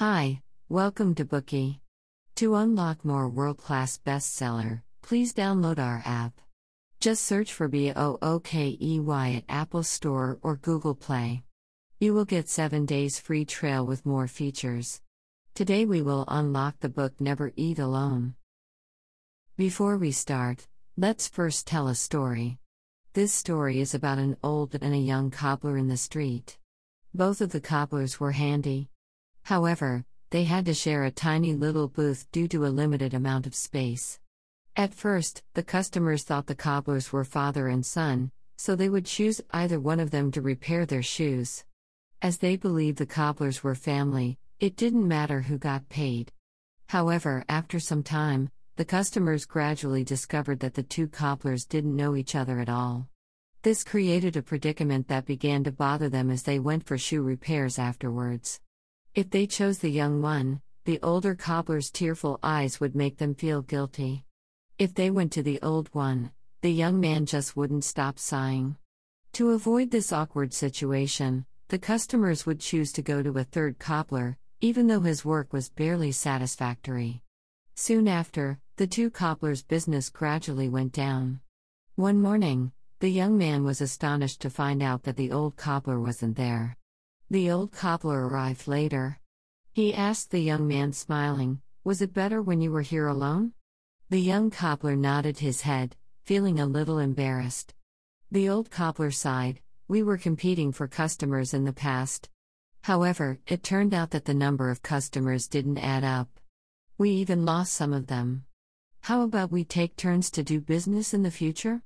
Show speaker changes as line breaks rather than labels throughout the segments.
Hi, welcome to Bookey. To unlock more world class bestseller, please download our app. Just search for B O O K E Y at Apple Store or Google Play. You will get 7 days free trial with more features. Today we will unlock the book Never Eat Alone. Before we start, let's first tell a story. This story is about an old and a young cobbler in the street. Both of the cobblers were handy. However, they had to share a tiny little booth due to a limited amount of space. At first, the customers thought the cobblers were father and son, so they would choose either one of them to repair their shoes. As they believed the cobblers were family, it didn't matter who got paid. However, after some time, the customers gradually discovered that the two cobblers didn't know each other at all. This created a predicament that began to bother them as they went for shoe repairs afterwards. If they chose the young one, the older cobbler's tearful eyes would make them feel guilty. If they went to the old one, the young man just wouldn't stop sighing. To avoid this awkward situation, the customers would choose to go to a third cobbler, even though his work was barely satisfactory. Soon after, the two cobblers' business gradually went down. One morning, the young man was astonished to find out that the old cobbler wasn't there. The old cobbler arrived later. He asked the young man, smiling, Was it better when you were here alone? The young cobbler nodded his head, feeling a little embarrassed. The old cobbler sighed, We were competing for customers in the past. However, it turned out that the number of customers didn't add up. We even lost some of them. How about we take turns to do business in the future?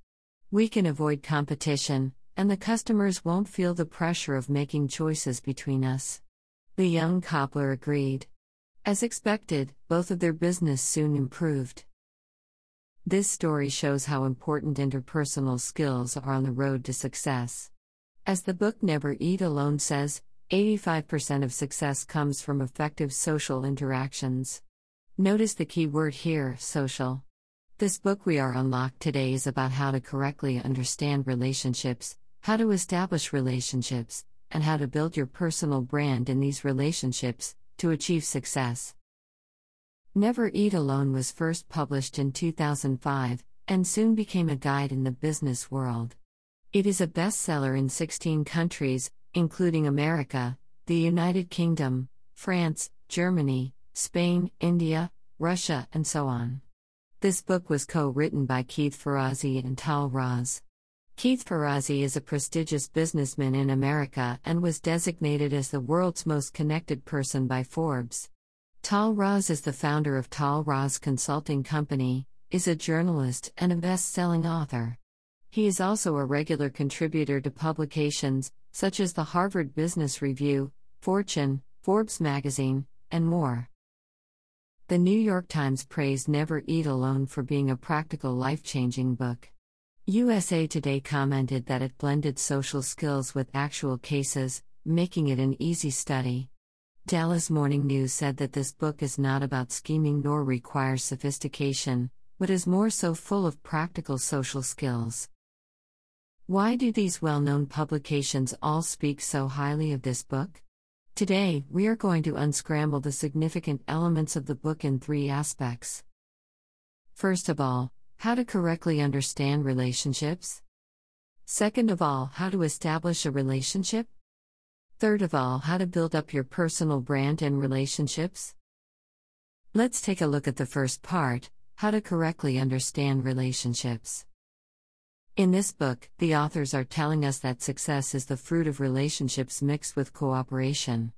We can avoid competition, and the customers won't feel the pressure of making choices between us. The young cobbler agreed. As expected, both of their business soon improved. This story shows how important interpersonal skills are on the road to success. As the book Never Eat Alone says, 85% of success comes from effective social interactions. Notice the key word here social. This book we are unlocked today is about how to correctly understand relationships, how to establish relationships, and how to build your personal brand in these relationships to achieve success. Never Eat Alone was first published in 2005 and soon became a guide in the business world. It is a bestseller in 16 countries, including America, the United Kingdom, France, Germany, Spain, India, Russia, and so on. This book was co written by Keith Ferrazzi and Tahl Raz. Keith Ferrazzi is a prestigious businessman in America and was designated as the world's most connected person by Forbes. Tahl Raz is the founder of Tahl Raz Consulting Company, is a journalist and a best selling author. He is also a regular contributor to publications such as the Harvard Business Review, Fortune, Forbes magazine, and more. The New York Times praised Never Eat Alone for being a practical life changing book. USA Today commented that it blended social skills with actual cases, making it an easy study. Dallas Morning News said that this book is not about scheming nor requires sophistication, but is more so full of practical social skills. Why do these well known publications all speak so highly of this book? Today, we are going to unscramble the significant elements of the book in three aspects. First of all, how to correctly understand relationships. Second of all, how to establish a relationship. Third of all, how to build up your personal brand and relationships. Let's take a look at the first part how to correctly understand relationships. In this book, the authors are telling us that success is the fruit of relationships mixed with cooperation.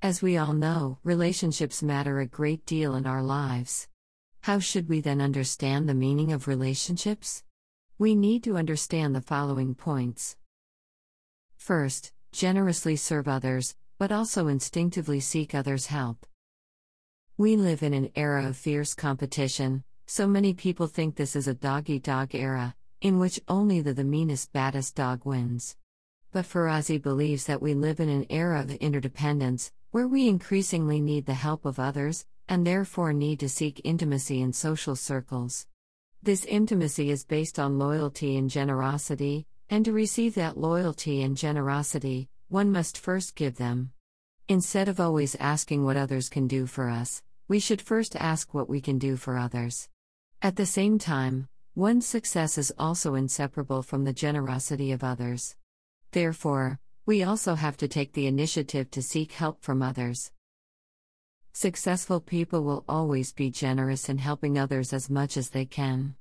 As we all know, relationships matter a great deal in our lives. How should we then understand the meaning of relationships? We need to understand the following points. First, generously serve others, but also instinctively seek others' help. We live in an era of fierce competition, so many people think this is a dog eat dog era, in which only the, the meanest, baddest dog wins. But Ferrazzi believes that we live in an era of interdependence, where we increasingly need the help of others, and therefore need to seek intimacy in social circles. This intimacy is based on loyalty and generosity, and to receive that loyalty and generosity, one must first give them. Instead of always asking what others can do for us, we should first ask what we can do for others. At the same time, one's success is also inseparable from the generosity of others. Therefore, we also have to take the initiative to seek help from others. Successful people will always be generous in helping others as much as they can.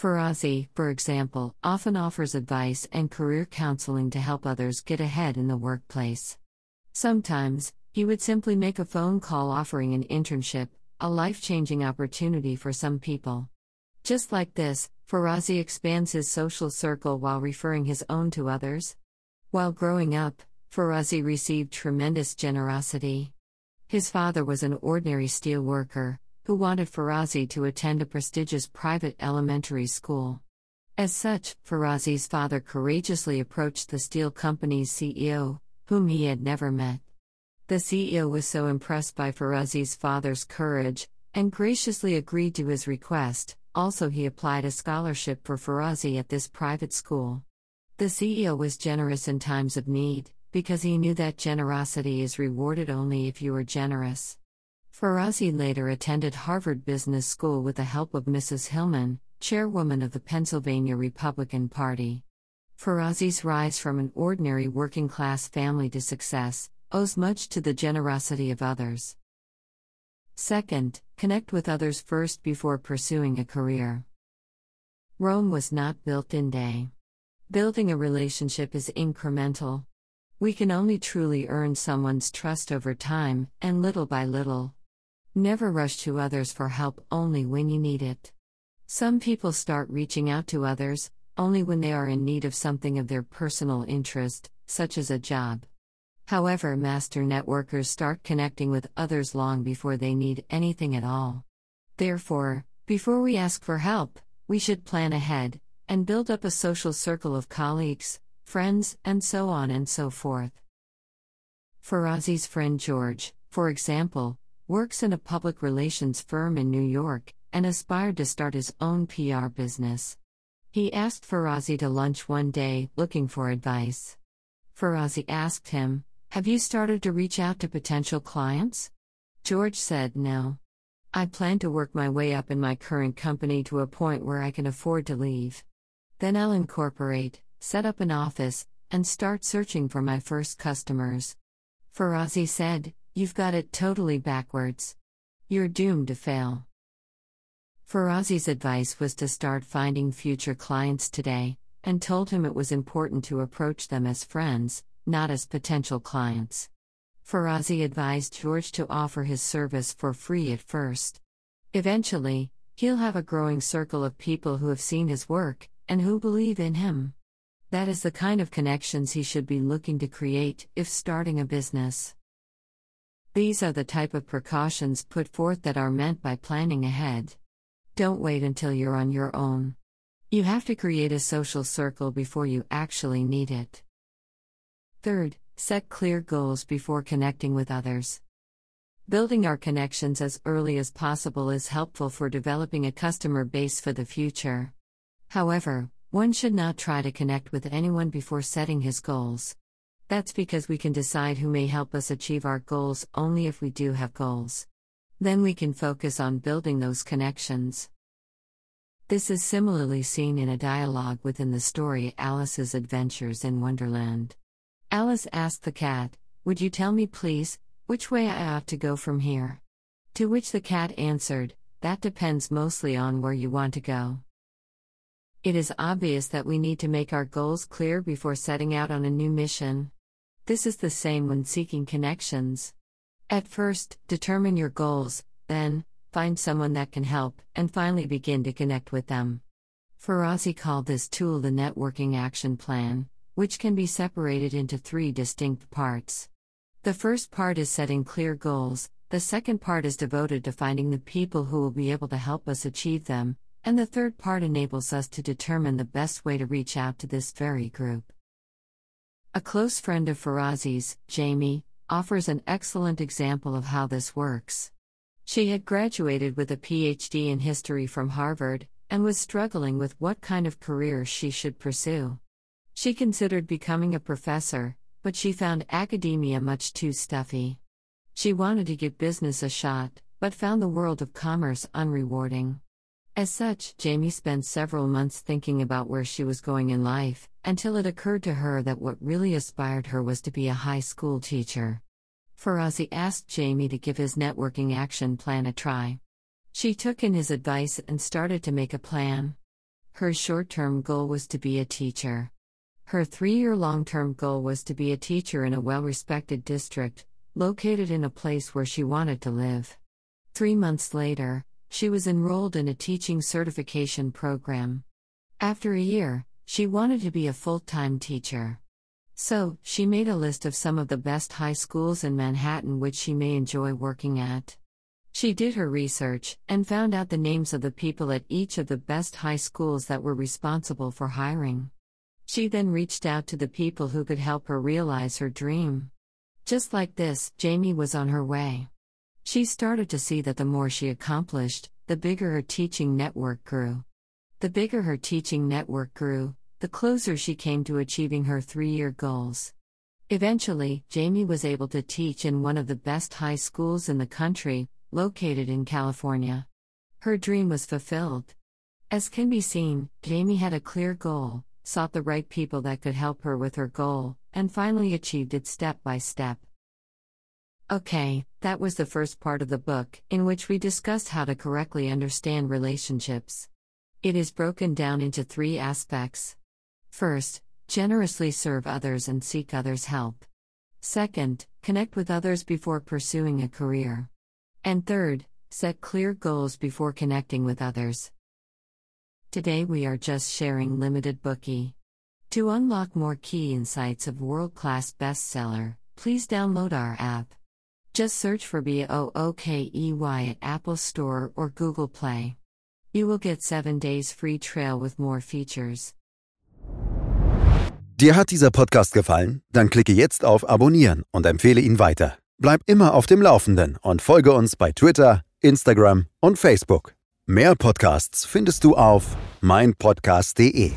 Ferrazzi, for example, often offers advice and career counseling to help others get ahead in the workplace. Sometimes, he would simply make a phone call offering an internship, a life changing opportunity for some people. Just like this, Ferrazzi expands his social circle while referring his own to others. While growing up, Ferrazzi received tremendous generosity. His father was an ordinary steel worker, who wanted Ferrazzi to attend a prestigious private elementary school. As such, Ferrazzi's father courageously approached the steel company's CEO, whom he had never met. The CEO was so impressed by Ferrazzi's father's courage, and graciously agreed to his request. Also, he applied a scholarship for Ferrazzi at this private school. The CEO was generous in times of need, because he knew that generosity is rewarded only if you are generous. Ferrazzi later attended Harvard Business School with the help of Mrs. Hillman, chairwoman of the Pennsylvania Republican Party. Ferrazzi's rise from an ordinary working class family to success owes much to the generosity of others. Second, connect with others first before pursuing a career. Rome was not built in day. Building a relationship is incremental. We can only truly earn someone's trust over time, and little by little. Never rush to others for help only when you need it. Some people start reaching out to others only when they are in need of something of their personal interest, such as a job. However, master networkers start connecting with others long before they need anything at all. Therefore, before we ask for help, we should plan ahead and build up a social circle of colleagues, friends, and so on and so forth. Ferrazzi's friend George, for example, works in a public relations firm in New York and aspired to start his own PR business. He asked Ferrazzi to lunch one day, looking for advice. Ferrazzi asked him, Have you started to reach out to potential clients? George said, No. I plan to work my way up in my current company to a point where I can afford to leave. Then I'll incorporate, set up an office, and start searching for my first customers. Ferrazzi said, You've got it totally backwards. You're doomed to fail. Ferrazzi's advice was to start finding future clients today, and told him it was important to approach them as friends, not as potential clients. Ferrazzi advised George to offer his service for free at first. Eventually, he'll have a growing circle of people who have seen his work and who believe in him. That is the kind of connections he should be looking to create if starting a business. These are the type of precautions put forth that are meant by planning ahead. Don't wait until you're on your own. You have to create a social circle before you actually need it. Third, set clear goals before connecting with others. Building our connections as early as possible is helpful for developing a customer base for the future. However, one should not try to connect with anyone before setting his goals. That's because we can decide who may help us achieve our goals only if we do have goals. Then we can focus on building those connections. This is similarly seen in a dialogue within the story Alice's Adventures in Wonderland. Alice asked the cat, Would you tell me, please, which way I ought to go from here? To which the cat answered, That depends mostly on where you want to go. It is obvious that we need to make our goals clear before setting out on a new mission. This is the same when seeking connections. At first, determine your goals, then, find someone that can help, and finally begin to connect with them. Ferrazzi called this tool the Networking Action Plan, which can be separated into three distinct parts. The first part is setting clear goals, the second part is devoted to finding the people who will be able to help us achieve them, and the third part enables us to determine the best way to reach out to this very group. A close friend of Ferrazzi's, Jamie, offers an excellent example of how this works. She had graduated with a PhD in history from Harvard and was struggling with what kind of career she should pursue. She considered becoming a professor, but she found academia much too stuffy. She wanted to give business a shot, but found the world of commerce unrewarding. As such, Jamie spent several months thinking about where she was going in life, until it occurred to her that what really aspired her was to be a high school teacher. Ozzy asked Jamie to give his networking action plan a try. She took in his advice and started to make a plan. Her short term goal was to be a teacher. Her three year long term goal was to be a teacher in a well respected district, located in a place where she wanted to live. Three months later, she was enrolled in a teaching certification program. After a year, she wanted to be a full time teacher. So, she made a list of some of the best high schools in Manhattan which she may enjoy working at. She did her research and found out the names of the people at each of the best high schools that were responsible for hiring. She then reached out to the people who could help her realize her dream. Just like this, Jamie was on her way. She started to see that the more she accomplished, the bigger her teaching network grew. The bigger her teaching network grew, the closer she came to achieving her three year goals. Eventually, Jamie was able to teach in one of the best high schools in the country, located in California. Her dream was fulfilled. As can be seen, Jamie had a clear goal, sought the right people that could help her with her goal, and finally achieved it step by step. Okay, that was the first part of the book, in which we discussed how to correctly understand relationships. It is broken down into three aspects. First, generously serve others and seek others' help. Second, connect with others before pursuing a career. And third, set clear goals before connecting with others. Today we are just sharing limited Bookey. To unlock more key insights of world class bestseller, please download our app. Just search for B O O K E Y at Apple Store or Google Play. You will get 7 days free trial with more features.
Dir hat dieser Podcast gefallen? Dann klicke jetzt auf Abonnieren und empfehle ihn weiter. Bleib immer auf dem Laufenden und folge uns bei Twitter, Instagram und Facebook. Mehr Podcasts findest du auf meinpodcast.de.